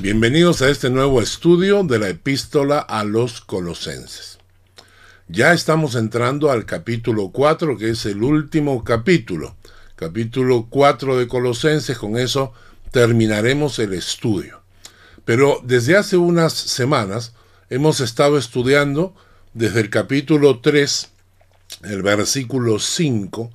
Bienvenidos a este nuevo estudio de la epístola a los colosenses. Ya estamos entrando al capítulo 4, que es el último capítulo. Capítulo 4 de Colosenses, con eso terminaremos el estudio. Pero desde hace unas semanas hemos estado estudiando desde el capítulo 3, el versículo 5,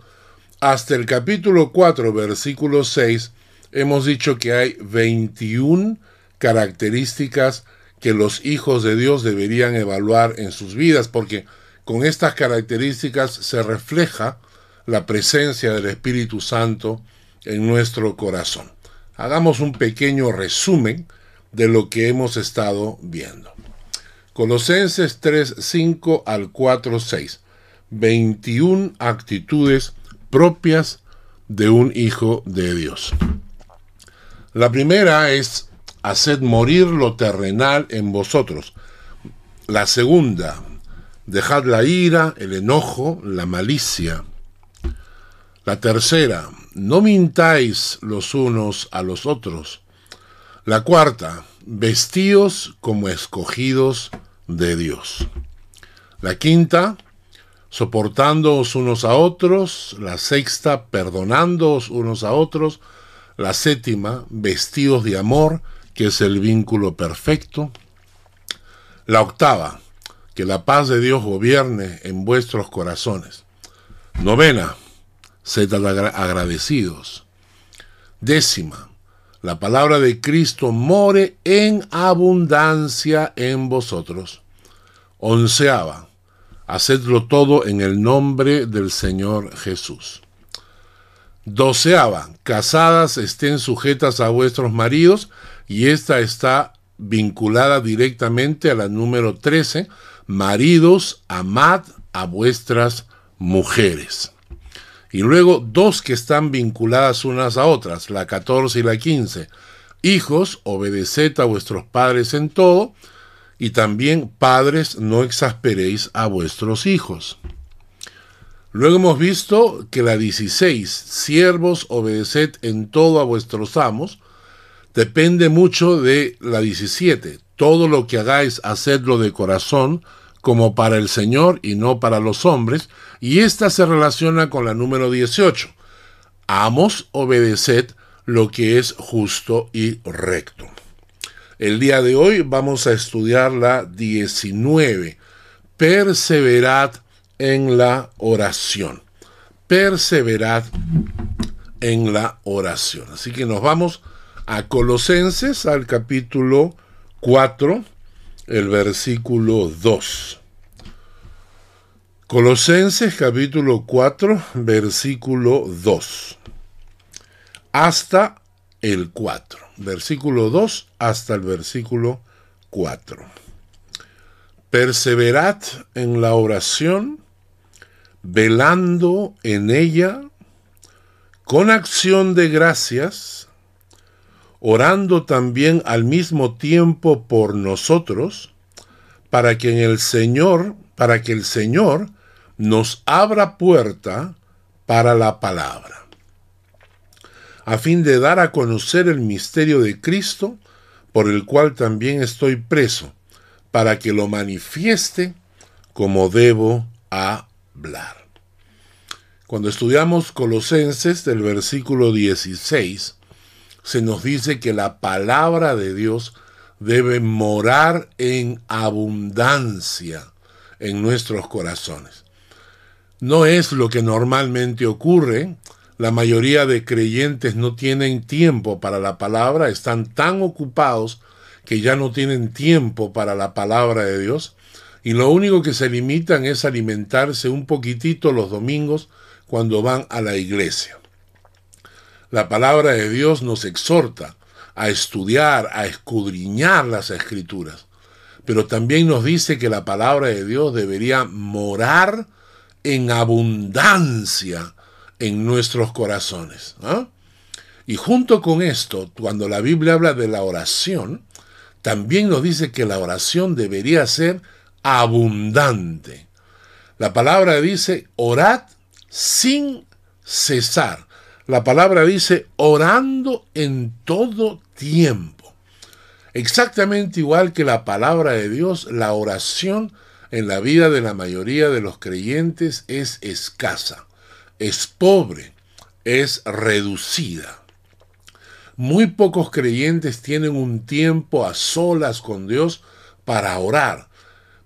hasta el capítulo 4, versículo 6, hemos dicho que hay 21 características que los hijos de Dios deberían evaluar en sus vidas, porque con estas características se refleja la presencia del Espíritu Santo en nuestro corazón. Hagamos un pequeño resumen de lo que hemos estado viendo. Colosenses 3, 5 al 4, 6. 21 actitudes propias de un hijo de Dios. La primera es haced morir lo terrenal en vosotros. La segunda, dejad la ira, el enojo, la malicia. La tercera, no mintáis los unos a los otros. La cuarta, vestíos como escogidos de Dios. La quinta, soportándoos unos a otros. La sexta, perdonándoos unos a otros. La séptima, vestidos de amor que es el vínculo perfecto. La octava, que la paz de Dios gobierne en vuestros corazones. Novena, sed agradecidos. Décima, la palabra de Cristo more en abundancia en vosotros. Onceava, hacedlo todo en el nombre del Señor Jesús. Doceava, casadas estén sujetas a vuestros maridos y esta está vinculada directamente a la número 13, maridos, amad a vuestras mujeres. Y luego dos que están vinculadas unas a otras, la 14 y la 15. Hijos, obedeced a vuestros padres en todo, y también padres, no exasperéis a vuestros hijos. Luego hemos visto que la 16, siervos, obedeced en todo a vuestros amos, depende mucho de la 17. Todo lo que hagáis, hacedlo de corazón, como para el Señor y no para los hombres. Y esta se relaciona con la número 18. Amos, obedeced lo que es justo y recto. El día de hoy vamos a estudiar la 19. Perseverad en la oración. Perseverad en la oración. Así que nos vamos a Colosenses, al capítulo 4, el versículo 2. Colosenses capítulo 4, versículo 2. Hasta el 4. Versículo 2 hasta el versículo 4. Perseverad en la oración, velando en ella, con acción de gracias, orando también al mismo tiempo por nosotros, para que el Señor, para que el Señor nos abra puerta para la palabra, a fin de dar a conocer el misterio de Cristo, por el cual también estoy preso, para que lo manifieste como debo hablar. Cuando estudiamos Colosenses del versículo 16, se nos dice que la palabra de Dios debe morar en abundancia en nuestros corazones. No es lo que normalmente ocurre. La mayoría de creyentes no tienen tiempo para la palabra, están tan ocupados que ya no tienen tiempo para la palabra de Dios y lo único que se limitan es alimentarse un poquitito los domingos cuando van a la iglesia. La palabra de Dios nos exhorta a estudiar, a escudriñar las escrituras, pero también nos dice que la palabra de Dios debería morar en abundancia en nuestros corazones. Y junto con esto, cuando la Biblia habla de la oración, también nos dice que la oración debería ser abundante. La palabra dice, orad sin cesar. La palabra dice orando en todo tiempo. Exactamente igual que la palabra de Dios, la oración en la vida de la mayoría de los creyentes es escasa, es pobre, es reducida. Muy pocos creyentes tienen un tiempo a solas con Dios para orar.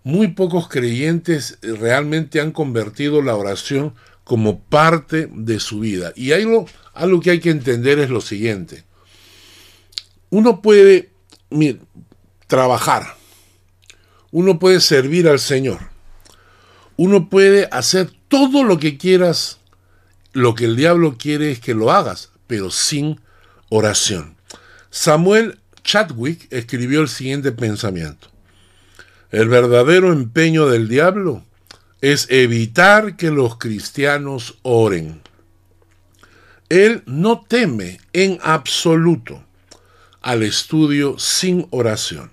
Muy pocos creyentes realmente han convertido la oración como parte de su vida. Y algo, algo que hay que entender es lo siguiente. Uno puede trabajar, uno puede servir al Señor, uno puede hacer todo lo que quieras, lo que el diablo quiere es que lo hagas, pero sin oración. Samuel Chadwick escribió el siguiente pensamiento. El verdadero empeño del diablo es evitar que los cristianos oren. Él no teme en absoluto al estudio sin oración,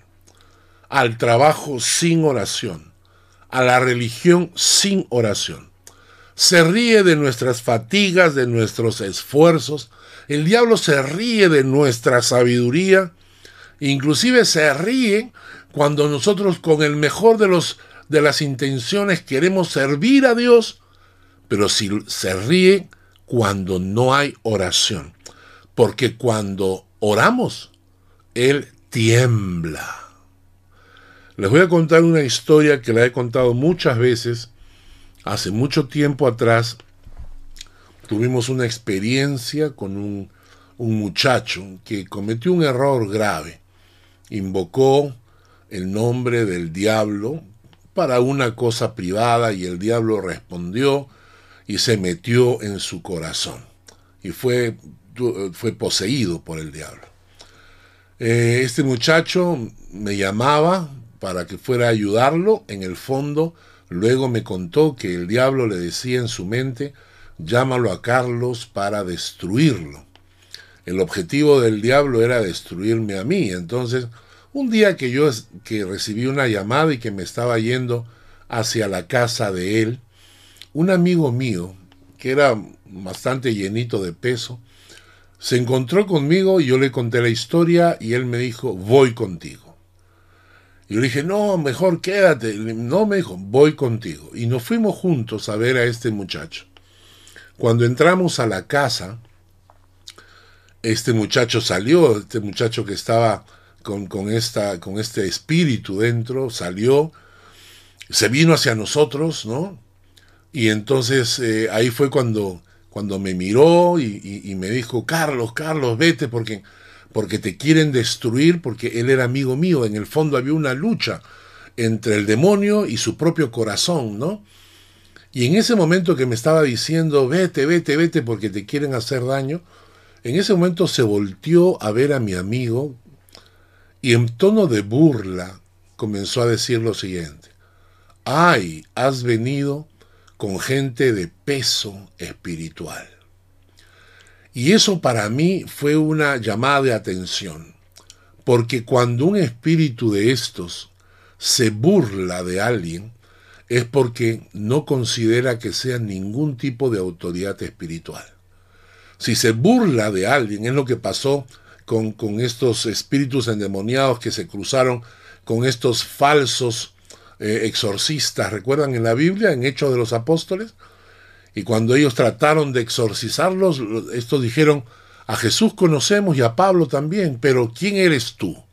al trabajo sin oración, a la religión sin oración. Se ríe de nuestras fatigas, de nuestros esfuerzos. El diablo se ríe de nuestra sabiduría. Inclusive se ríe cuando nosotros con el mejor de los de las intenciones queremos servir a Dios, pero si se ríe cuando no hay oración. Porque cuando oramos, Él tiembla. Les voy a contar una historia que la he contado muchas veces. Hace mucho tiempo atrás tuvimos una experiencia con un, un muchacho que cometió un error grave. Invocó el nombre del diablo para una cosa privada y el diablo respondió y se metió en su corazón y fue, fue poseído por el diablo. Eh, este muchacho me llamaba para que fuera a ayudarlo, en el fondo luego me contó que el diablo le decía en su mente, llámalo a Carlos para destruirlo. El objetivo del diablo era destruirme a mí, entonces un día que yo que recibí una llamada y que me estaba yendo hacia la casa de él, un amigo mío, que era bastante llenito de peso, se encontró conmigo y yo le conté la historia y él me dijo, voy contigo. Y yo le dije, no, mejor quédate. No, me dijo, voy contigo. Y nos fuimos juntos a ver a este muchacho. Cuando entramos a la casa, este muchacho salió, este muchacho que estaba con, esta, con este espíritu dentro, salió, se vino hacia nosotros, ¿no? Y entonces eh, ahí fue cuando, cuando me miró y, me dijo, Carlos, Carlos, vete porque, porque te quieren destruir, porque él era amigo mío. En el fondo había una lucha entre el demonio y su propio corazón, ¿no? Y en ese momento que me estaba diciendo, vete, vete, vete, porque te quieren hacer daño, en ese momento se volteó a ver a mi amigo, y en tono de burla comenzó a decir lo siguiente, ay, has venido con gente de peso espiritual. Y eso para mí fue una llamada de atención, porque cuando un espíritu de estos se burla de alguien, es porque no considera que sea ningún tipo de autoridad espiritual. Si se burla de alguien, es lo que pasó con, estos espíritus endemoniados que se cruzaron con estos falsos eh, exorcistas. ¿Recuerdan en la Biblia, en Hechos de los Apóstoles? Y cuando ellos trataron de exorcizarlos, estos dijeron, a Jesús conocemos y a Pablo también, pero ¿quién eres tú?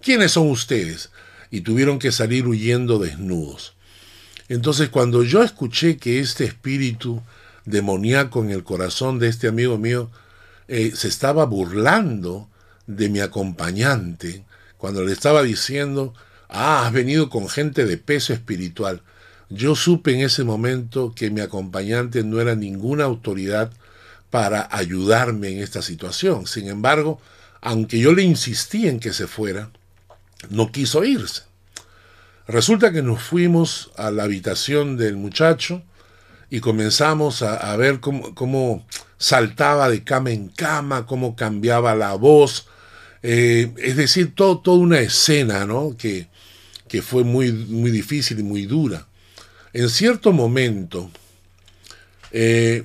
¿Quiénes son ustedes? Y tuvieron que salir huyendo desnudos. Entonces cuando yo escuché que este espíritu demoníaco en el corazón de este amigo mío eh, se estaba burlando de mi acompañante cuando le estaba diciendo, ah, has venido con gente de peso espiritual. Yo supe en ese momento que mi acompañante no era ninguna autoridad para ayudarme en esta situación. Sin embargo, aunque yo le insistí en que se fuera, no quiso irse. Resulta que nos fuimos a la habitación del muchacho y comenzamos a, ver cómo, cómo, saltaba de cama en cama, cómo cambiaba la voz, eh, es decir, todo, toda una escena ¿no? que, fue muy, muy difícil y muy dura. En cierto momento, eh,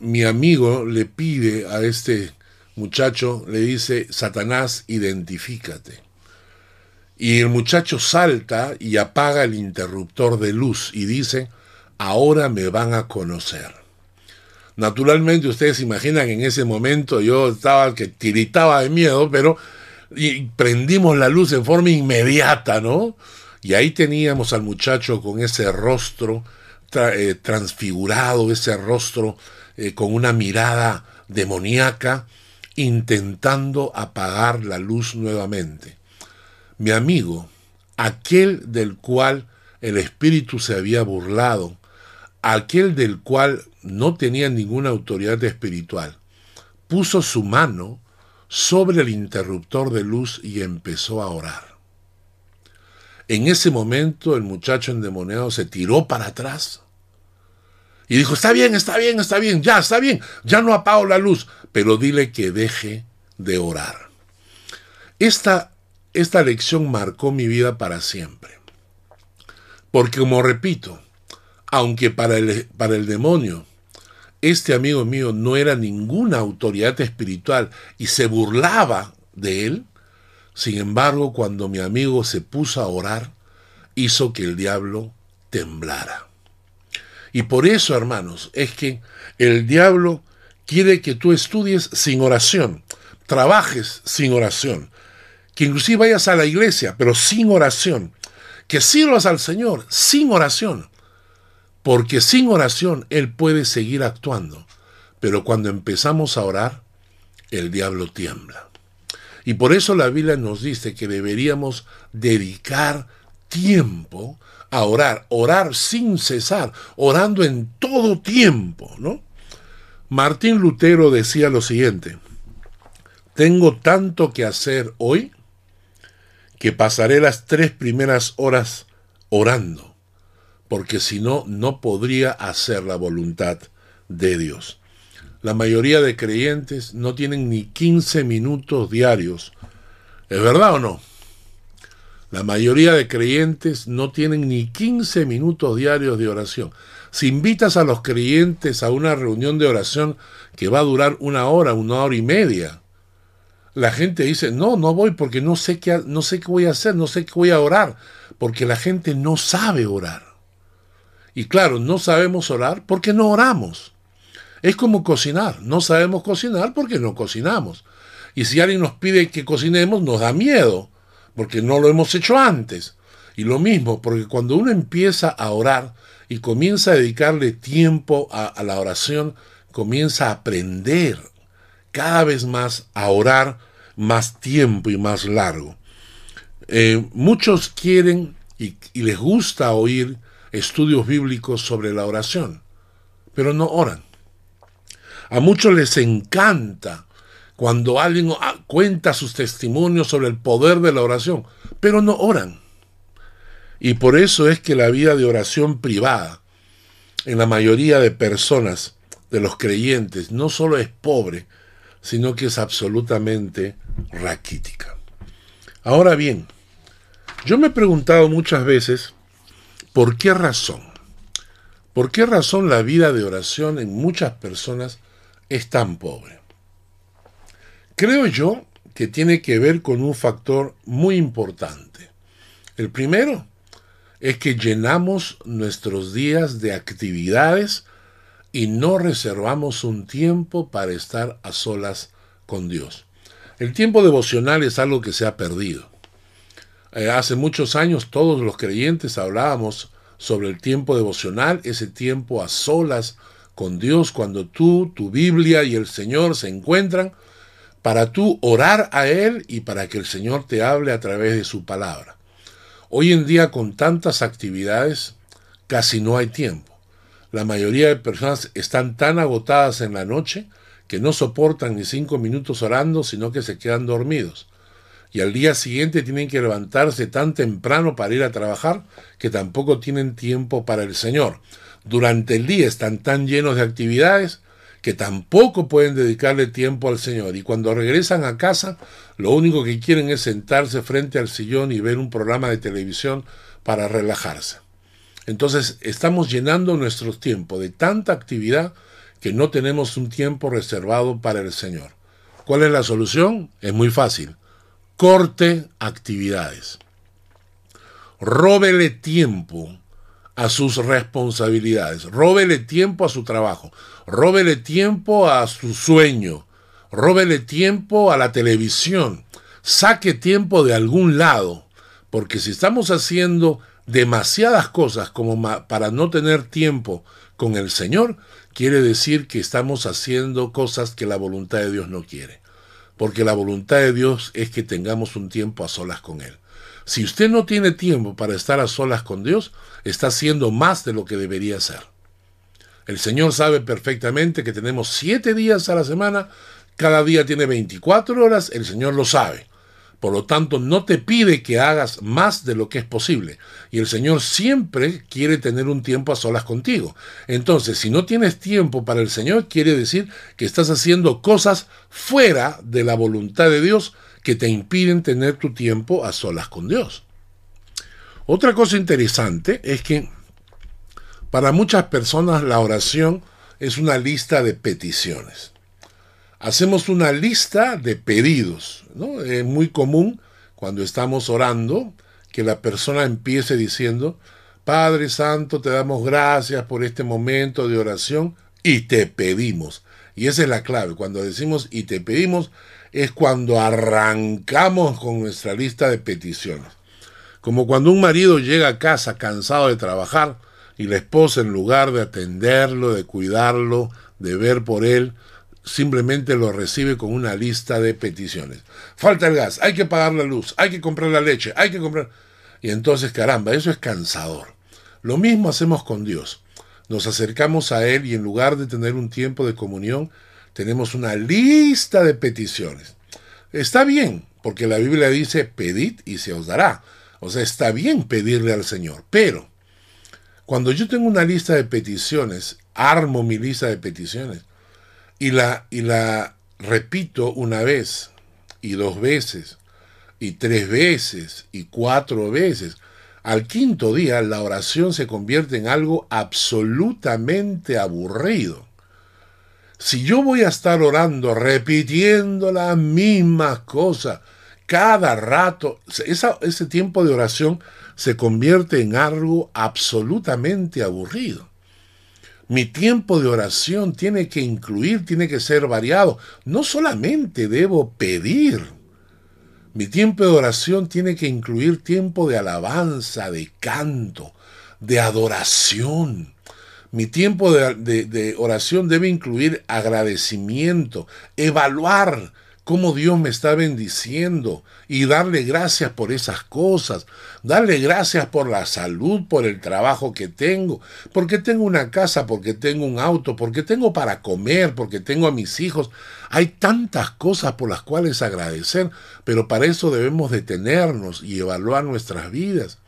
mi amigo le pide a este muchacho, le dice, Satanás, identifícate. Y el muchacho salta y apaga el interruptor de luz y dice, ahora me van a conocer. Naturalmente ustedes se imaginan en ese momento yo estaba que tiritaba de miedo, pero prendimos la luz en forma inmediata, ¿no? Y ahí teníamos al muchacho con ese rostro eh, transfigurado, ese rostro eh, con una mirada demoníaca, intentando apagar la luz nuevamente. Mi amigo, aquel del cual el espíritu se había burlado, aquel del cual no tenía ninguna autoridad espiritual, puso su mano sobre el interruptor de luz y empezó a orar. En ese momento el muchacho endemoniado se tiró para atrás y dijo, está bien, está bien, está bien, ya, está bien, ya no apago la luz, pero dile que deje de orar. Esta, esta lección marcó mi vida para siempre. Porque como repito, aunque para el, para el demonio. Este amigo mío no era ninguna autoridad espiritual y se burlaba de él, sin embargo, cuando mi amigo se puso a orar, hizo que el diablo temblara. Y por eso, hermanos, es que el diablo quiere que tú estudies sin oración, trabajes sin oración, que inclusive vayas a la iglesia, pero sin oración, que sirvas al Señor sin oración, porque sin oración Él puede seguir actuando, pero cuando empezamos a orar, el diablo tiembla. Y por eso la Biblia nos dice que deberíamos dedicar tiempo a orar, orar sin cesar, orando en todo tiempo, ¿no? Martín Lutero decía lo siguiente, tengo tanto que hacer hoy que pasaré las tres primeras horas orando, porque si no, no podría hacer la voluntad de Dios. La mayoría de creyentes no tienen ni 15 minutos diarios. ¿Es verdad o no? La mayoría de creyentes no tienen ni 15 minutos diarios de oración. Si invitas a los creyentes a una reunión de oración que va a durar una hora, una hora y media, la gente dice, no, no voy porque no sé qué, no sé qué voy a hacer, no sé qué voy a orar, porque la gente no sabe orar. Y claro, no sabemos orar porque no oramos. Es como cocinar, no sabemos cocinar porque no cocinamos. Y si alguien nos pide que cocinemos, nos da miedo porque no lo hemos hecho antes. Y lo mismo, porque cuando uno empieza a orar y comienza a dedicarle tiempo a, la oración, comienza a aprender cada vez más a orar más tiempo y más largo. Eh, muchos quieren y, y les gusta oír estudios bíblicos sobre la oración, pero no oran. A muchos les encanta cuando alguien ah, cuenta sus testimonios sobre el poder de la oración, pero no oran. Y por eso es que la vida de oración privada en la mayoría de personas, de los creyentes, no solo es pobre, sino que es absolutamente raquítica. Ahora bien, yo me he preguntado muchas veces, ¿por qué razón? ¿Por qué razón la vida de oración en muchas personas es tan pobre? Creo yo que tiene que ver con un factor muy importante. El primero es que llenamos nuestros días de actividades y no reservamos un tiempo para estar a solas con Dios. El tiempo devocional es algo que se ha perdido. Eh, hace muchos años todos los creyentes hablábamos sobre el tiempo devocional, ese tiempo a solas con Dios, cuando tú, tu Biblia y el Señor se encuentran para tú orar a Él y para que el Señor te hable a través de su palabra. Hoy en día con tantas actividades casi no hay tiempo. La mayoría de personas están tan agotadas en la noche que no soportan ni cinco minutos orando, sino que se quedan dormidos. Y al día siguiente tienen que levantarse tan temprano para ir a trabajar que tampoco tienen tiempo para el Señor. Durante el día están tan llenos de actividades que tampoco pueden dedicarle tiempo al Señor. Y cuando regresan a casa, lo único que quieren es sentarse frente al sillón y ver un programa de televisión para relajarse. Entonces estamos llenando nuestro tiempo de tanta actividad que no tenemos un tiempo reservado para el Señor. ¿Cuál es la solución? Es muy fácil. Corte actividades. róbele tiempo a sus responsabilidades, róbele tiempo a su trabajo, róbele tiempo a su sueño, róbele tiempo a la televisión, saque tiempo de algún lado, porque si estamos haciendo demasiadas cosas como para no tener tiempo con el Señor, quiere decir que estamos haciendo cosas que la voluntad de Dios no quiere. Porque la voluntad de Dios es que tengamos un tiempo a solas con Él. Si usted no tiene tiempo para estar a solas con Dios, está haciendo más de lo que debería hacer. El Señor sabe perfectamente que tenemos siete días a la semana, cada día tiene 24 horas, el Señor lo sabe. Por lo tanto, no te pide que hagas más de lo que es posible. Y el Señor siempre quiere tener un tiempo a solas contigo. Entonces, si no tienes tiempo para el Señor, quiere decir que estás haciendo cosas fuera de la voluntad de Dios que te impiden tener tu tiempo a solas con Dios. Otra cosa interesante es que para muchas personas la oración es una lista de peticiones hacemos una lista de pedidos. Es muy común cuando estamos orando que la persona empiece diciendo, Padre Santo, te damos gracias por este momento de oración y te pedimos. Y esa es la clave. Cuando decimos y te pedimos es cuando arrancamos con nuestra lista de peticiones. Como cuando un marido llega a casa cansado de trabajar y la esposa en lugar de atenderlo, de cuidarlo, de ver por él, simplemente lo recibe con una lista de peticiones. Falta el gas, hay que pagar la luz, hay que comprar la leche, hay que comprar... Y entonces, caramba, eso es cansador. Lo mismo hacemos con Dios. Nos acercamos a Él y en lugar de tener un tiempo de comunión, tenemos una lista de peticiones. Está bien, porque la Biblia dice, pedid y se os dará. O sea, está bien pedirle al Señor. Pero, cuando yo tengo una lista de peticiones, armo mi lista de peticiones, y la, y la repito una vez y dos veces y tres veces y cuatro veces. Al quinto día la oración se convierte en algo absolutamente aburrido. Si yo voy a estar orando repitiendo las mismas cosas cada rato, ese tiempo de oración se convierte en algo absolutamente aburrido. Mi tiempo de oración tiene que incluir, tiene que ser variado. No solamente debo pedir. Mi tiempo de oración tiene que incluir tiempo de alabanza, de canto, de adoración. Mi tiempo de, oración debe incluir agradecimiento, evaluar cómo Dios me está bendiciendo y darle gracias por esas cosas, darle gracias por la salud, por el trabajo que tengo, porque tengo una casa, porque tengo un auto, porque tengo para comer, porque tengo a mis hijos. Hay tantas cosas por las cuales agradecer, pero para eso debemos detenernos y evaluar nuestras vidas.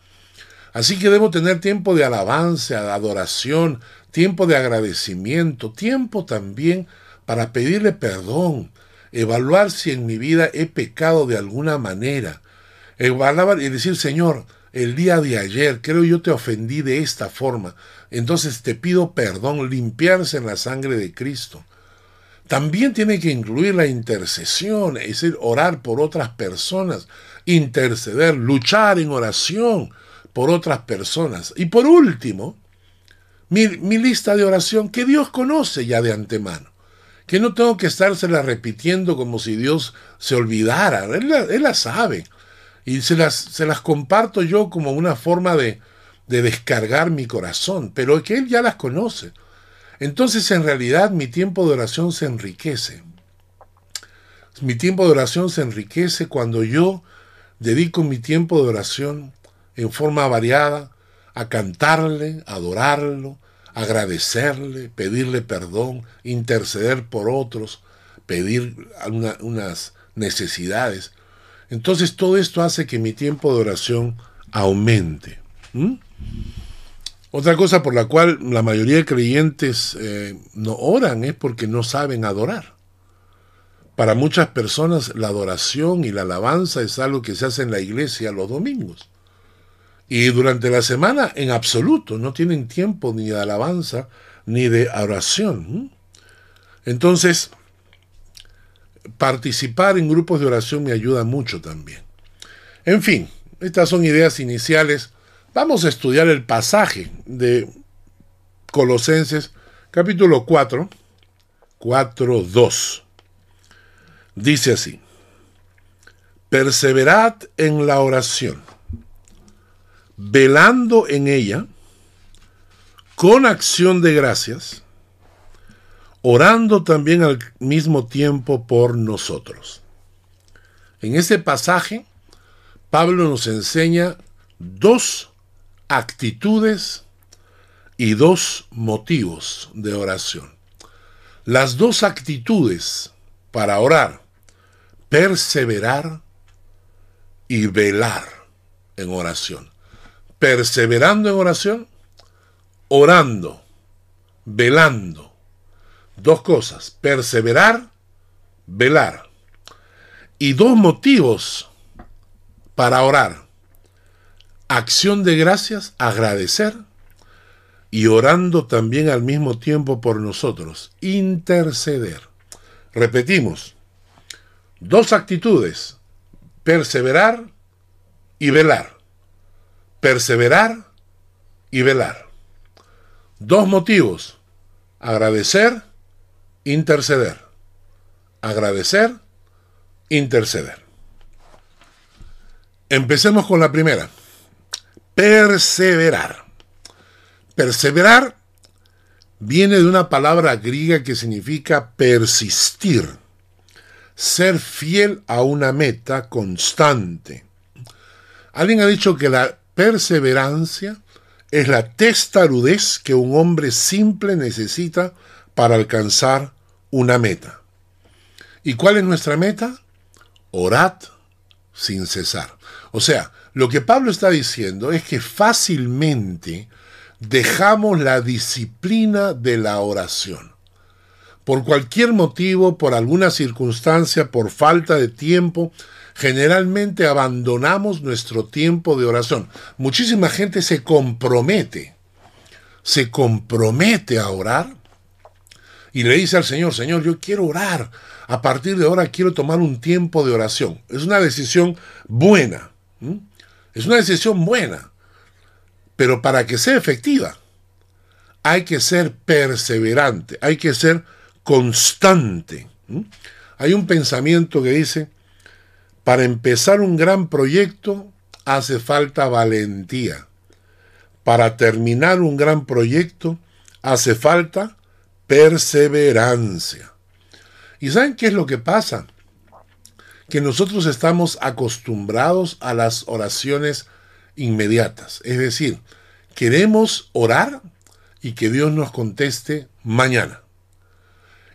Así que debo tener tiempo de alabanza, de adoración, tiempo de agradecimiento, tiempo también para pedirle perdón, evaluar si en mi vida he pecado de alguna manera, evaluar y decir, Señor, el día de ayer creo yo te ofendí de esta forma, entonces te pido perdón, limpiarse en la sangre de Cristo. También tiene que incluir la intercesión, es decir, orar por otras personas, interceder, luchar en oración por otras personas. Y por último, mi, mi lista de oración que Dios conoce ya de antemano que no tengo que estársela repitiendo como si Dios se olvidara. Él la, sabe. Y se las, se las comparto yo como una forma de, de descargar mi corazón, pero que Él ya las conoce. Entonces en realidad mi tiempo de oración se enriquece. Mi tiempo de oración se enriquece cuando yo dedico mi tiempo de oración en forma variada a cantarle, a adorarlo, agradecerle, pedirle perdón, interceder por otros, pedir unas necesidades. Entonces todo esto hace que mi tiempo de oración aumente. Otra cosa por la cual la mayoría de creyentes eh, no oran es porque no saben adorar. Para muchas personas la adoración y la alabanza es algo que se hace en la iglesia los domingos. Y durante la semana, en absoluto, no tienen tiempo ni de alabanza ni de oración. Entonces, participar en grupos de oración me ayuda mucho también. En fin, estas son ideas iniciales Vamos a estudiar el pasaje de Colosenses capítulo 4, 4, 2. Dice así, perseverad en la oración, velando en ella, con acción de gracias, orando también al mismo tiempo por nosotros. En este pasaje, Pablo nos enseña dos actitudes y dos motivos de oración. Las dos actitudes para orar, perseverar y velar en oración. Perseverando en oración, orando, velando. Dos cosas, perseverar, velar. Y dos motivos para orar. Acción de gracias, agradecer y orando también al mismo tiempo por nosotros, interceder. Repetimos, dos actitudes, perseverar y velar. Perseverar y velar. Dos motivos, agradecer, interceder. Agradecer, interceder. Empecemos con la primera. Perseverar. Perseverar viene de una palabra griega que significa persistir, ser fiel a una meta constante. Alguien ha dicho que la perseverancia es la testarudez que un hombre simple necesita para alcanzar una meta. ¿Y cuál es nuestra meta? Orad sin cesar. O sea, lo que Pablo está diciendo es que fácilmente dejamos la disciplina de la oración. Por cualquier motivo, por alguna circunstancia, por falta de tiempo, generalmente abandonamos nuestro tiempo de oración. Muchísima gente se compromete, se compromete a orar y le dice al Señor, Señor, yo quiero orar. A partir de ahora quiero tomar un tiempo de oración. Es una decisión buena. Es una decisión buena. Pero para que sea efectiva, hay que ser perseverante, hay que ser constante. Hay un pensamiento que dice, para empezar un gran proyecto hace falta valentía. Para terminar un gran proyecto hace falta perseverancia. ¿Y saben qué es lo que pasa? Que nosotros estamos acostumbrados a las oraciones inmediatas. Es decir, queremos orar y que Dios nos conteste mañana.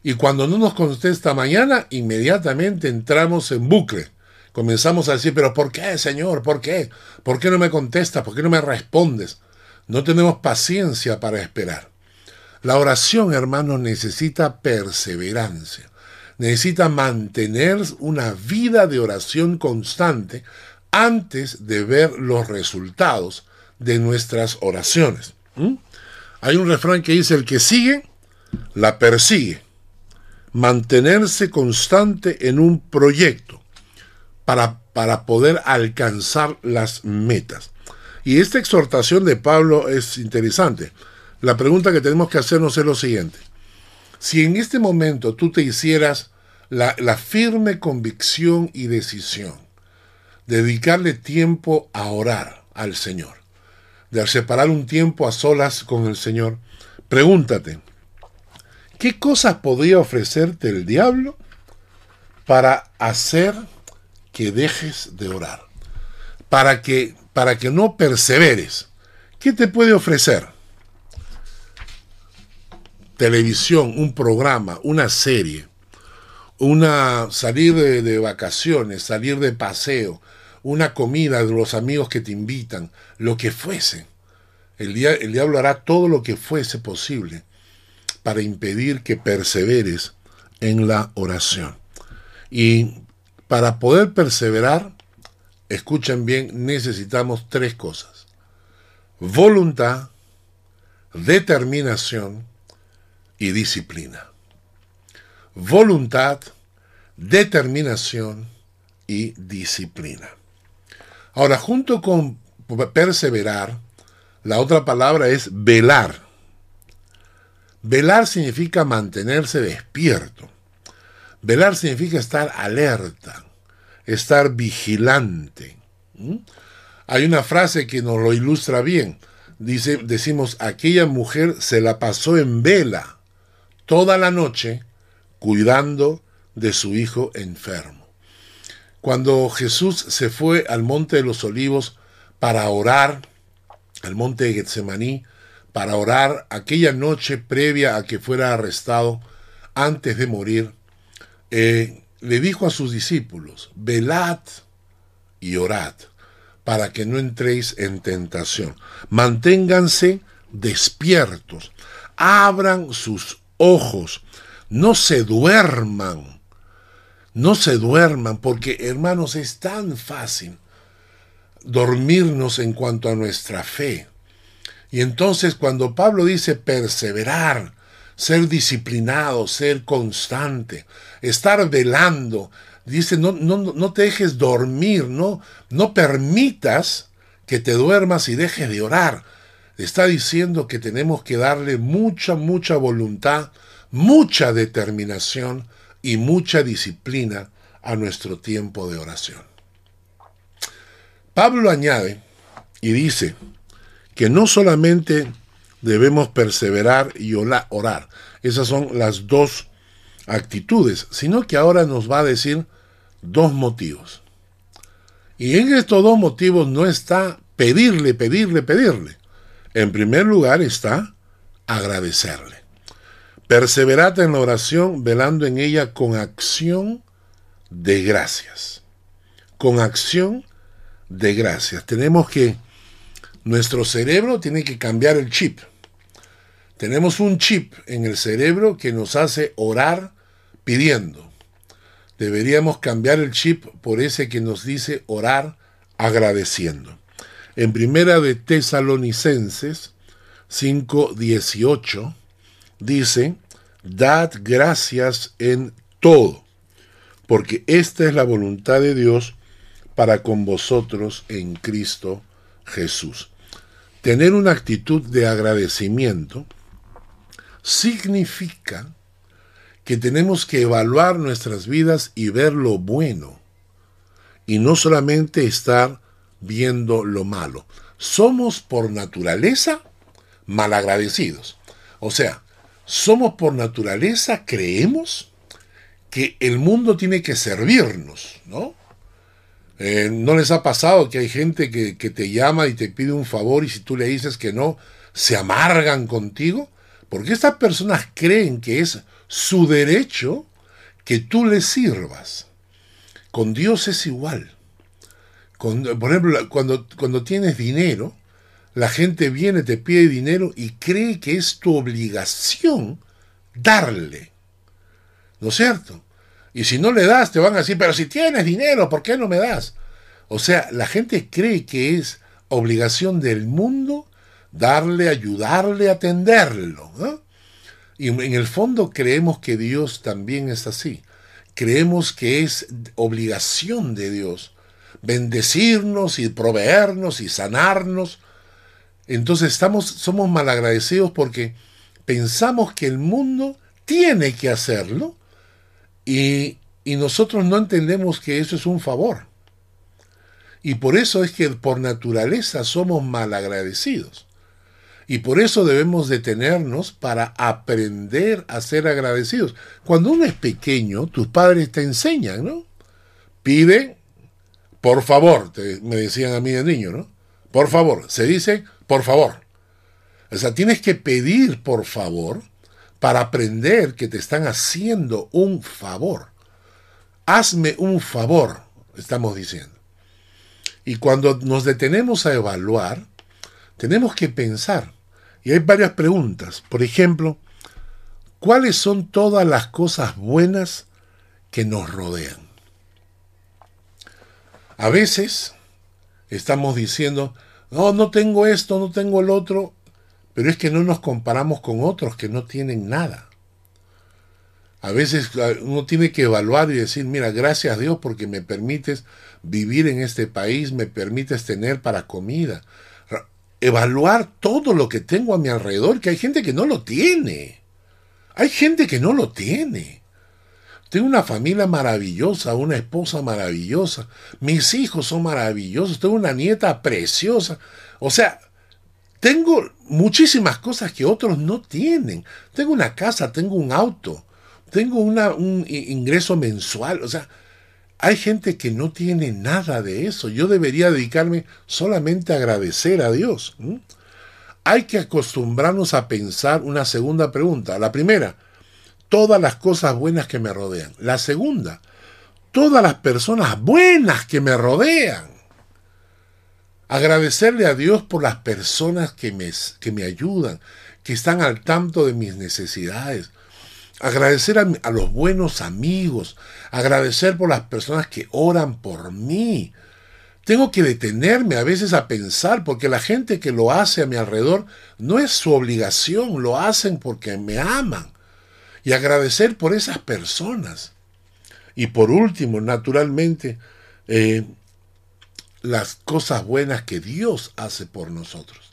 Y cuando no nos contesta mañana, inmediatamente entramos en bucle. Comenzamos a decir, pero ¿por qué, Señor? ¿Por qué? ¿Por qué no me contestas? ¿Por qué no me respondes? No tenemos paciencia para esperar. La oración, hermanos, necesita perseverancia. Necesita mantener una vida de oración constante antes de ver los resultados de nuestras oraciones. ¿Mm? Hay un refrán que dice, el que sigue, la persigue. Mantenerse constante en un proyecto para, para poder alcanzar las metas. Y esta exhortación de Pablo es interesante. La pregunta que tenemos que hacernos es lo siguiente. Si en este momento tú te hicieras la, la firme convicción y decisión dedicarle tiempo a orar al Señor, de separar un tiempo a solas con el Señor, pregúntate, ¿qué cosas podría ofrecerte el diablo para hacer que dejes de orar? Para que, para que no perseveres. ¿Qué te puede ofrecer? Televisión, un programa, una serie, una salir de, vacaciones, salir de paseo, una comida de los amigos que te invitan, lo que fuese. El, el diablo hará todo lo que fuese posible para impedir que perseveres en la oración. Y para poder perseverar, escuchen bien, necesitamos tres cosas. Voluntad, determinación y disciplina. Voluntad, determinación y disciplina. Ahora, junto con perseverar, La otra palabra es velar. Velar significa mantenerse despierto. Velar significa estar alerta, estar vigilante. Hay una frase que nos lo ilustra bien. Dice, decimos, aquella mujer se la pasó en vela toda la noche cuidando de su hijo enfermo. Cuando Jesús se fue al monte de los olivos para orar, al monte de Getsemaní, para orar aquella noche previa a que fuera arrestado, antes de morir, eh, le dijo a sus discípulos, velad y orad para que no entréis en tentación. Manténganse despiertos, abran sus ojos, no se duerman, no se duerman, porque hermanos es tan fácil dormirnos en cuanto a nuestra fe. Y entonces cuando Pablo dice perseverar, ser disciplinado, ser constante, estar velando. Dice, no, no, no te dejes dormir, no, no permitas que te duermas y dejes de orar. Está diciendo que tenemos que darle mucha, mucha voluntad, mucha determinación y mucha disciplina a nuestro tiempo de oración. Pablo añade y dice que no solamente debemos perseverar y orar, esas son las dos actitudes, sino que ahora nos va a decir dos motivos. Y en estos dos motivos no está pedirle, pedirle, pedirle. En primer lugar está agradecerle. Perseverad en la oración, velando en ella con acción de gracias. Con acción de gracias. Tenemos que, nuestro cerebro tiene que cambiar el chip. Tenemos un chip en el cerebro que nos hace orar pidiendo. Deberíamos cambiar el chip por ese que nos dice orar agradeciendo. En primera de Tesalonicenses 5:18 dice, dad gracias en todo, porque esta es la voluntad de Dios para con vosotros en Cristo Jesús. Tener una actitud de agradecimiento significa que tenemos que evaluar nuestras vidas y ver lo bueno, y no solamente estar viendo lo malo. Somos por naturaleza malagradecidos. O sea, somos por naturaleza, creemos que el mundo tiene que servirnos, ¿no? Eh, ¿No les ha pasado que hay gente que, que te llama y te pide un favor y si tú le dices que no, se amargan contigo? Porque estas personas creen que es su derecho que tú les sirvas. Con Dios es igual. por ejemplo, cuando, cuando tienes dinero, la gente viene, te pide dinero y cree que es tu obligación darle. ¿No es cierto? Y si no le das, te van a decir, pero si tienes dinero, ¿por qué no me das? O sea, la gente cree que es obligación del mundo darle, ayudarle, atenderlo. Y en el fondo creemos que Dios también es así. Creemos que es obligación de Dios bendecirnos y proveernos y sanarnos. Entonces estamos, somos malagradecidos porque pensamos que el mundo tiene que hacerlo y, y nosotros no entendemos que eso es un favor. Y por eso es que por naturaleza somos malagradecidos. Y por eso debemos detenernos para aprender a ser agradecidos. Cuando uno es pequeño, tus padres te enseñan, ¿no? Pide, por favor, me decían a mí de niño, ¿no? Por favor, se dice, por favor. O sea, tienes que pedir por favor para aprender que te están haciendo un favor. Hazme un favor, estamos diciendo. Y cuando nos detenemos a evaluar, tenemos que pensar, y hay varias preguntas. Por ejemplo, ¿cuáles son todas las cosas buenas que nos rodean? A veces estamos diciendo, no, no tengo esto, no tengo el otro, pero es que no nos comparamos con otros que no tienen nada. A veces ah, uno tiene que evaluar y decir, mira, gracias a Dios porque me permites vivir en este país, me permites tener para comida, evaluar todo lo que tengo a mi alrededor, que hay gente que no lo tiene. Hay gente que no lo tiene. Tengo una familia maravillosa, una esposa maravillosa, mis hijos son maravillosos, tengo una nieta preciosa. O sea, tengo muchísimas cosas que otros no tienen. Tengo una casa, tengo un auto, tengo un ingreso mensual. O sea, hay gente que no tiene nada de eso. Yo debería dedicarme solamente a agradecer a Dios. Hay que acostumbrarnos a pensar una segunda pregunta. La primera, todas las cosas buenas que me rodean. La segunda, todas las personas buenas que me rodean. Agradecerle a Dios por las personas que me, que me ayudan, que están al tanto de mis necesidades, agradecer a, los buenos amigos, agradecer por las personas que oran por mí. Tengo que detenerme a veces a pensar porque la gente que lo hace a mi alrededor no es su obligación, lo hacen porque me aman. Y agradecer por esas personas. Y por último, naturalmente, eh, las cosas buenas que Dios hace por nosotros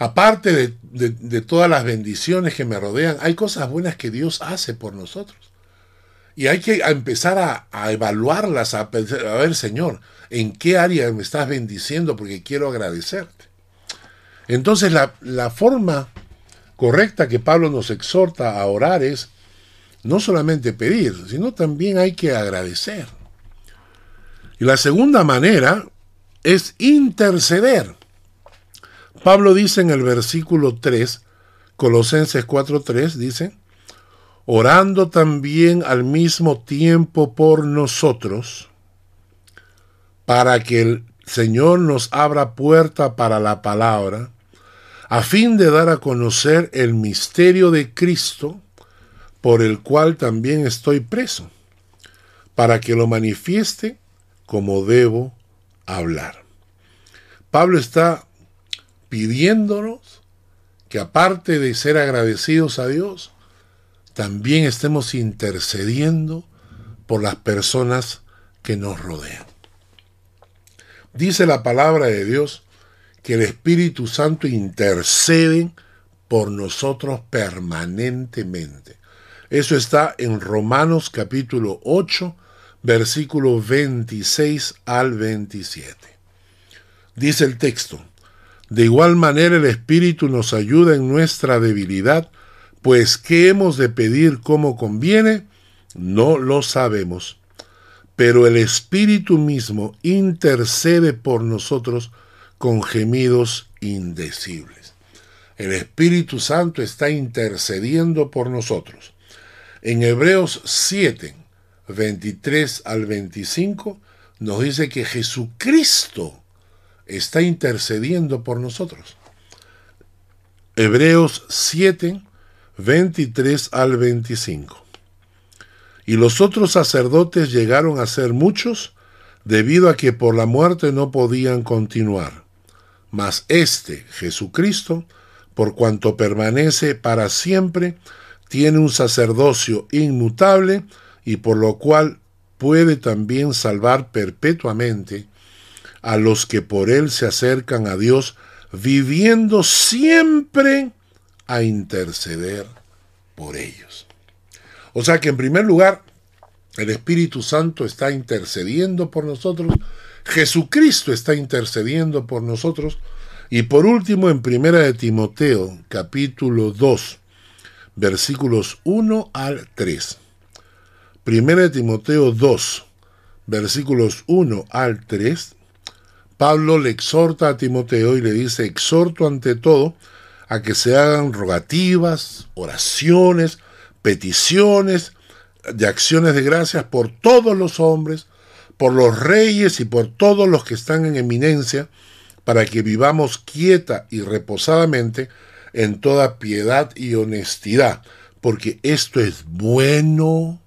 aparte de, todas las bendiciones que me rodean, hay cosas buenas que Dios hace por nosotros. Y hay que empezar a, evaluarlas, a, a ver, Señor, ¿en qué área me estás bendiciendo? Porque quiero agradecerte. Entonces la forma correcta que Pablo nos exhorta a orar es no solamente pedir, sino también hay que agradecer. Y la segunda manera es interceder. Pablo dice en el versículo 3, Colosenses 4.3, dice, orando también al mismo tiempo por nosotros, para que el Señor nos abra puerta para la palabra, a fin de dar a conocer el misterio de Cristo, por el cual también estoy preso, para que lo manifieste como debo hablar. Pablo está pidiéndonos que aparte de ser agradecidos a Dios, también estemos intercediendo por las personas que nos rodean. Dice la palabra de Dios que el Espíritu Santo intercede por nosotros permanentemente. Eso está en Romanos capítulo 8, versículo 26 al 27. Dice el texto, de igual manera el Espíritu nos ayuda en nuestra debilidad, pues ¿qué hemos de pedir como conviene? No lo sabemos. Pero el Espíritu mismo intercede por nosotros con gemidos indecibles. El Espíritu Santo está intercediendo por nosotros. En Hebreos 7, 23 al 25, nos dice que Jesucristo está intercediendo por nosotros. Hebreos 7, 23 al 25. Y los otros sacerdotes llegaron a ser muchos, debido a que por la muerte no podían continuar. Mas este, Jesucristo, por cuanto permanece para siempre, tiene un sacerdocio inmutable y por lo cual puede también salvar perpetuamente a los que por Él se acercan a Dios, viviendo siempre a interceder por ellos. O sea que en primer lugar, el Espíritu Santo está intercediendo por nosotros, Jesucristo está intercediendo por nosotros, y por último en Primera de Timoteo, capítulo 2, versículos 1 al 3. Primera de Timoteo 2, versículos 1 al 3, Pablo le exhorta a Timoteo y le dice, exhorto ante todo a que se hagan rogativas, oraciones, peticiones de acciones de gracias por todos los hombres, por los reyes y por todos los que están en eminencia, para que vivamos quieta y reposadamente en toda piedad y honestidad, porque esto es bueno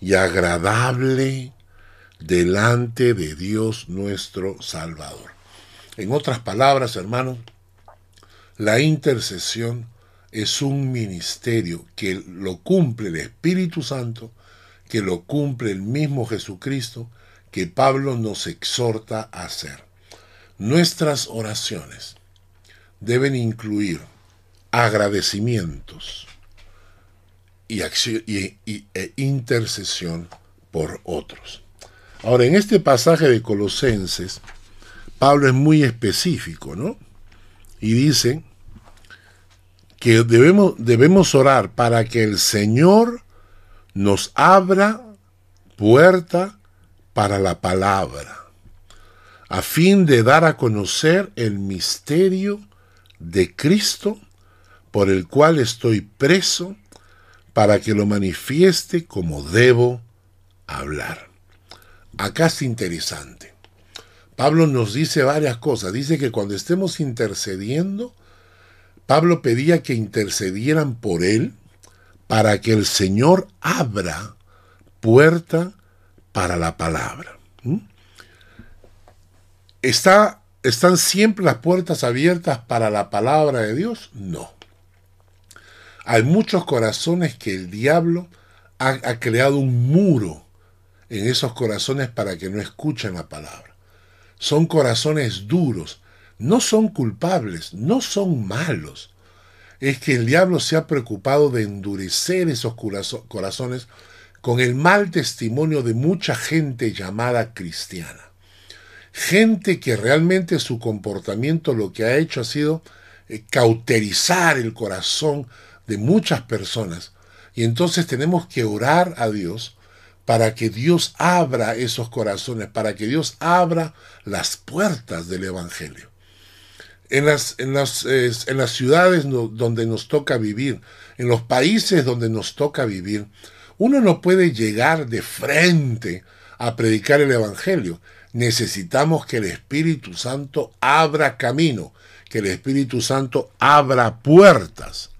y agradable delante de Dios nuestro Salvador. En otras palabras, hermanos, la intercesión es un ministerio que lo cumple el Espíritu Santo, que lo cumple el mismo Jesucristo, que Pablo nos exhorta a hacer. Nuestras oraciones deben incluir agradecimientos y, e intercesión por otros. Ahora, en este pasaje de Colosenses, Pablo es muy específico, ¿no? Y dice que debemos, debemos orar para que el Señor nos abra puerta para la palabra a fin de dar a conocer el misterio de Cristo por el cual estoy preso para que lo manifieste como debo hablar. Acá es interesante. Pablo nos dice varias cosas. Dice que cuando estemos intercediendo, Pablo pedía que intercedieran por él para que el Señor abra puerta para la palabra. ¿Está, ¿Están siempre las puertas abiertas para la palabra de Dios? No. Hay muchos corazones que el diablo ha creado un muro en esos corazones para que no escuchen la palabra. Son corazones duros, no son culpables, no son malos. Es que el diablo se ha preocupado de endurecer esos corazones con el mal testimonio de mucha gente llamada cristiana gente que realmente su comportamiento lo que ha hecho ha sido eh, cauterizar el corazón de muchas personas. Y entonces tenemos que orar a Dios para que Dios abra esos corazones, para que Dios abra las puertas del Evangelio. En las, en las, en las ciudades donde nos toca vivir, en los países donde nos toca vivir, uno no puede llegar de frente a predicar el Evangelio necesitamos que el Espíritu Santo abra camino, que el Espíritu Santo abra puertas.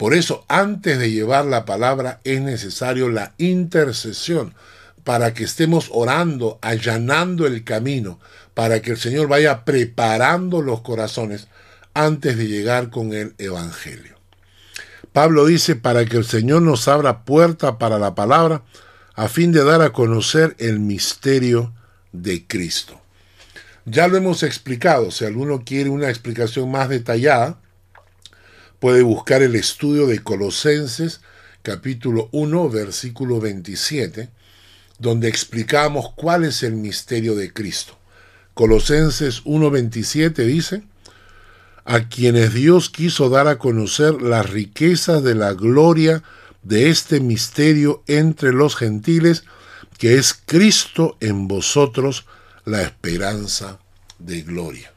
Por eso, antes de llevar la palabra, es necesario la intercesión para que estemos orando, allanando el camino, para que el Señor vaya preparando los corazones antes de llegar con el Evangelio. Pablo dice, para que el Señor nos abra puerta para la palabra, a fin de dar a conocer el misterio de Cristo. Ya lo hemos explicado, si alguno quiere una explicación más detallada, puede buscar el estudio de Colosenses capítulo 1 versículo 27, donde explicamos cuál es el misterio de Cristo. Colosenses 1.27 dice, a quienes Dios quiso dar a conocer las riquezas de la gloria de este misterio entre los gentiles, que es Cristo en vosotros la esperanza de gloria.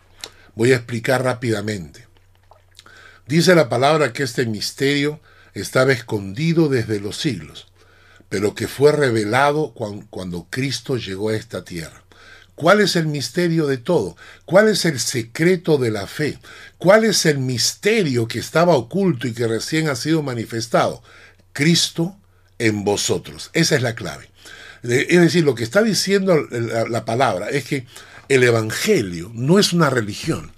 Voy a explicar rápidamente. Dice la palabra que este misterio estaba escondido desde los siglos, pero que fue revelado cuando Cristo llegó a esta tierra. ¿Cuál es el misterio de todo? ¿Cuál es el secreto de la fe? ¿Cuál es el misterio que estaba oculto y que recién ha sido manifestado? Cristo en vosotros. Esa es la clave. Es decir, lo que está diciendo la, palabra es que el Evangelio no es una religión.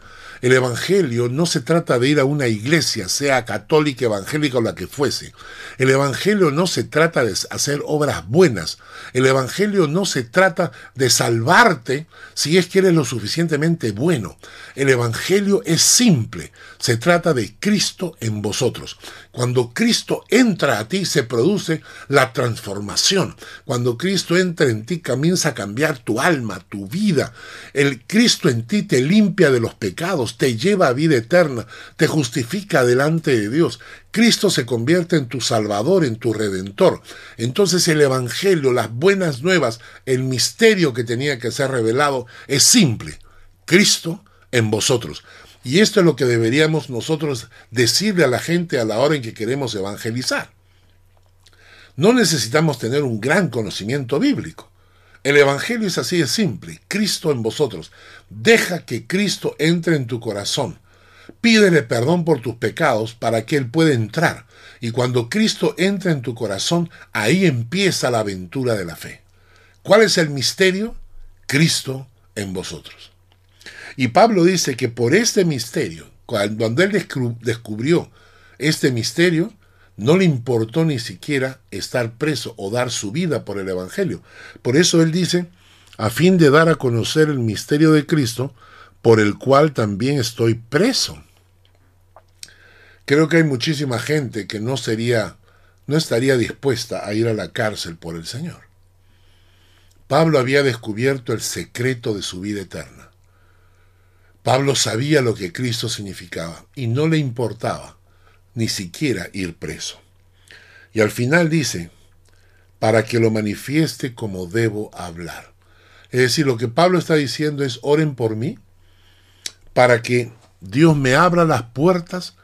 El Evangelio no se trata de ir a una iglesia, sea católica, evangélica o la que fuese. El Evangelio no se trata de hacer obras buenas. El Evangelio no se trata de salvarte si es que eres lo suficientemente bueno. El Evangelio es simple. Se trata de Cristo en vosotros. Cuando Cristo entra a ti se produce la transformación. Cuando Cristo entra en ti comienza a cambiar tu alma, tu vida. El Cristo en ti te limpia de los pecados, te lleva a vida eterna, te justifica delante de Dios. Cristo se convierte en tu Salvador, en tu Redentor. Entonces el Evangelio, las buenas nuevas, el misterio que tenía que ser revelado es simple. Cristo en vosotros. Y esto es lo que deberíamos nosotros decirle a la gente a la hora en que queremos evangelizar. No necesitamos tener un gran conocimiento bíblico. El Evangelio es así de simple. Cristo en vosotros. Deja que Cristo entre en tu corazón. Pídele perdón por tus pecados para que Él pueda entrar. Y cuando Cristo entra en tu corazón, ahí empieza la aventura de la fe. ¿Cuál es el misterio? Cristo en vosotros. Y Pablo dice que por este misterio, cuando él descubrió este misterio, no le importó ni siquiera estar preso o dar su vida por el Evangelio. Por eso él dice, a fin de dar a conocer el misterio de Cristo, por el cual también estoy preso. Creo que hay muchísima gente que no sería, no estaría dispuesta a ir a la cárcel por el Señor. Pablo había descubierto el secreto de su vida eterna. Pablo sabía lo que Cristo significaba y no le importaba ni siquiera ir preso. Y al final dice, para que lo manifieste como debo hablar. Es decir, lo que Pablo está diciendo es, oren por mí, para que Dios me abra las puertas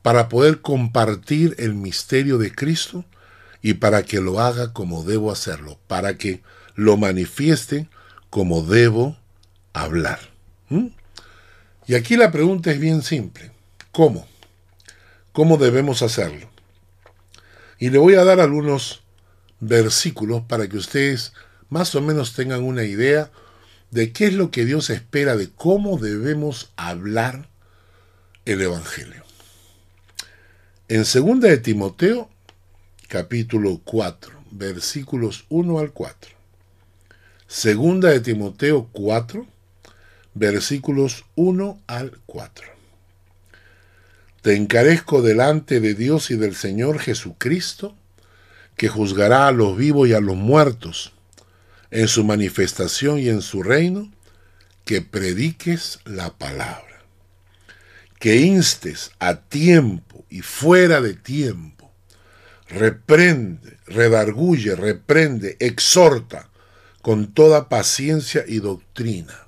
para poder compartir el misterio de Cristo y para que lo haga como debo hacerlo, para que lo manifieste como debo hablar. ¿Mm? Y aquí la pregunta es bien simple. ¿Cómo? ¿Cómo debemos hacerlo? Y le voy a dar algunos versículos para que ustedes más o menos tengan una idea de qué es lo que Dios espera de cómo debemos hablar el Evangelio. En 2 de Timoteo, capítulo 4, versículos 1 al 4. Segunda de Timoteo 4, versículos 1 al 4. Te encarezco delante de Dios y del Señor Jesucristo, que juzgará a los vivos y a los muertos en su manifestación y en su reino, que prediques la palabra, que instes a tiempo y fuera de tiempo, reprende, redarguye, reprende, exhorta, con toda paciencia y doctrina.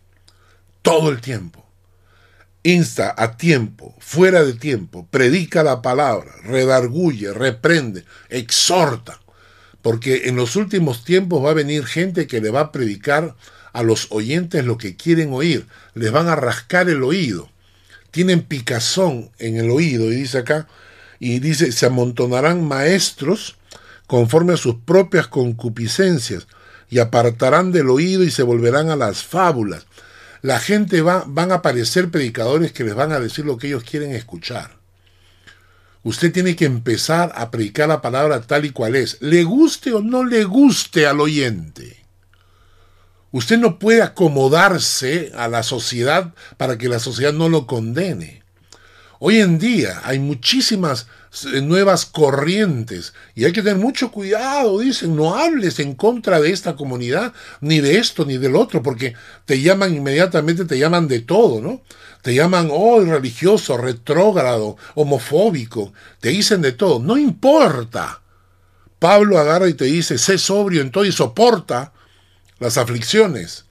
Todo el tiempo. Insta a tiempo, fuera de tiempo, predica la palabra, redarguye, reprende, exhorta. Porque en los últimos tiempos va a venir gente que le va a predicar a los oyentes lo que quieren oír. Les van a rascar el oído. Tienen picazón en el oído, y dice acá, y dice, se amontonarán maestros conforme a sus propias concupiscencias, y apartarán del oído y se volverán a las fábulas. La gente va, van a aparecer predicadores que les van a decir lo que ellos quieren escuchar. Usted tiene que empezar a predicar la palabra tal y cual es, le guste o no le guste al oyente. Usted no puede acomodarse a la sociedad para que la sociedad no lo condene. Hoy en día hay muchísimas eh, nuevas corrientes y hay que tener mucho cuidado, dicen, no hables en contra de esta comunidad, ni de esto, ni del otro, porque te llaman inmediatamente, te llaman de todo, ¿no? Te llaman, oh, religioso, retrógrado, homofóbico, te dicen de todo, no importa. Pablo agarra y te dice, sé sobrio en todo y soporta las aflicciones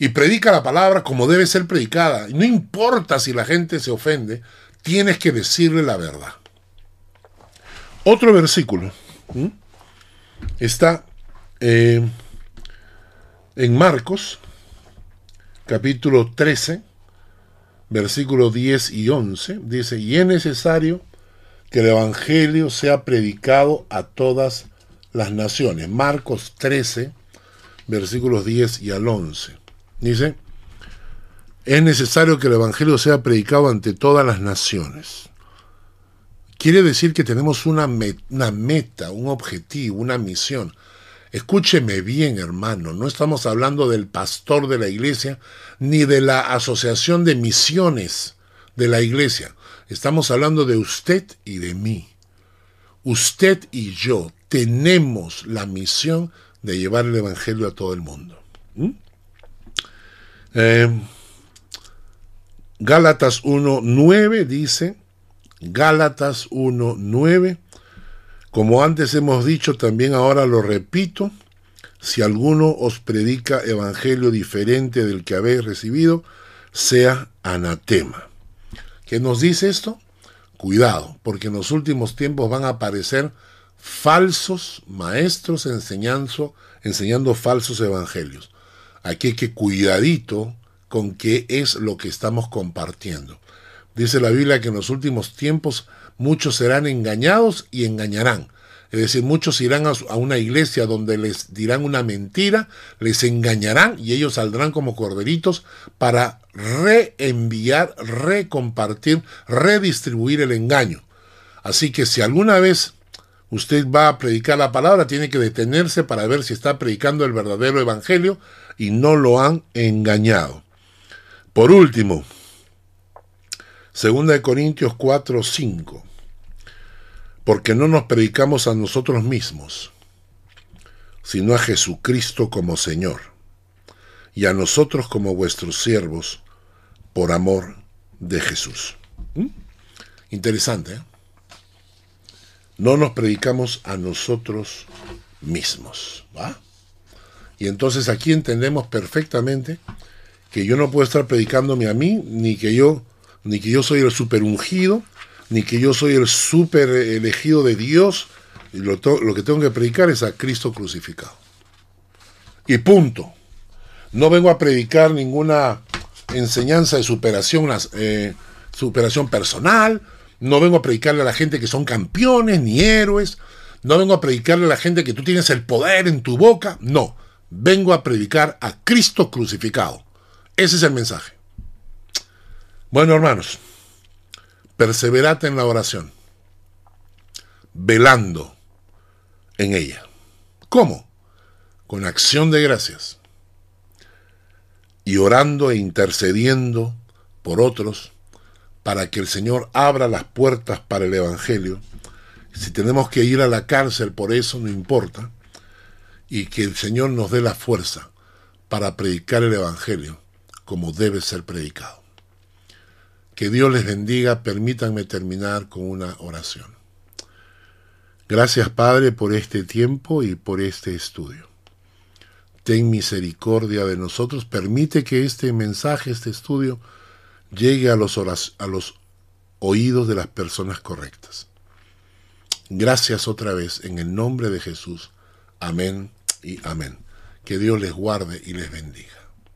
y predica la palabra como debe ser predicada. No importa si la gente se ofende, tienes que decirle la verdad. Otro versículo está eh, en Marcos, capítulo 13, versículos 10 y 11. Dice, y es necesario que el Evangelio sea predicado a todas las naciones. Marcos 13, versículos 10 y al 11. Dice, es necesario que el Evangelio sea predicado ante todas las naciones. Quiere decir que tenemos una, meta, un objetivo, una misión. Escúcheme bien, hermano, no estamos hablando del pastor de la iglesia ni de la asociación de misiones de la iglesia. Estamos hablando de usted y de mí. Usted y yo tenemos la misión de llevar el Evangelio a todo el mundo. ¿Mm? Eh, Gálatas 1.9 dice, Gálatas 1.9, como antes hemos dicho, también ahora lo repito, si alguno os predica evangelio diferente del que habéis recibido, sea anatema. ¿Qué nos dice esto? Cuidado, porque en los últimos tiempos van a aparecer falsos maestros enseñando, enseñando falsos evangelios. Aquí hay que cuidadito con qué es lo que estamos compartiendo. Dice la Biblia que en los últimos tiempos muchos serán engañados y engañarán. Es decir, muchos irán a una iglesia donde les dirán una mentira, les engañarán y ellos saldrán como corderitos para reenviar, recompartir, redistribuir el engaño. Así que si alguna vez usted va a predicar la palabra, tiene que detenerse para ver si está predicando el verdadero evangelio y no lo han engañado. Por último, 2 Corintios 4, 5. Porque no nos predicamos a nosotros mismos, sino a Jesucristo como Señor, y a nosotros como vuestros siervos, por amor de Jesús. ¿Mm? Interesante, ¿eh? No nos predicamos a nosotros mismos. ¿va? Y entonces aquí entendemos perfectamente que yo no puedo estar predicándome a mí, ni que yo, ni que yo soy el super ungido, ni que yo soy el super elegido de Dios. Y lo, lo que tengo que predicar es a Cristo crucificado. Y punto. No vengo a predicar ninguna enseñanza de superación, eh, superación personal, no vengo a predicarle a la gente que son campeones ni héroes. No vengo a predicarle a la gente que tú tienes el poder en tu boca. No, vengo a predicar a Cristo crucificado. Ese es el mensaje. Bueno, hermanos, perseverate en la oración, velando en ella. ¿Cómo? Con acción de gracias y orando e intercediendo por otros para que el Señor abra las puertas para el Evangelio. Si tenemos que ir a la cárcel por eso, no importa. Y que el Señor nos dé la fuerza para predicar el Evangelio como debe ser predicado. Que Dios les bendiga. Permítanme terminar con una oración. Gracias Padre por este tiempo y por este estudio. Ten misericordia de nosotros. Permite que este mensaje, este estudio, llegue a los, a los oídos de las personas correctas. Gracias otra vez en el nombre de Jesús. Amén y amén. Que Dios les guarde y les bendiga.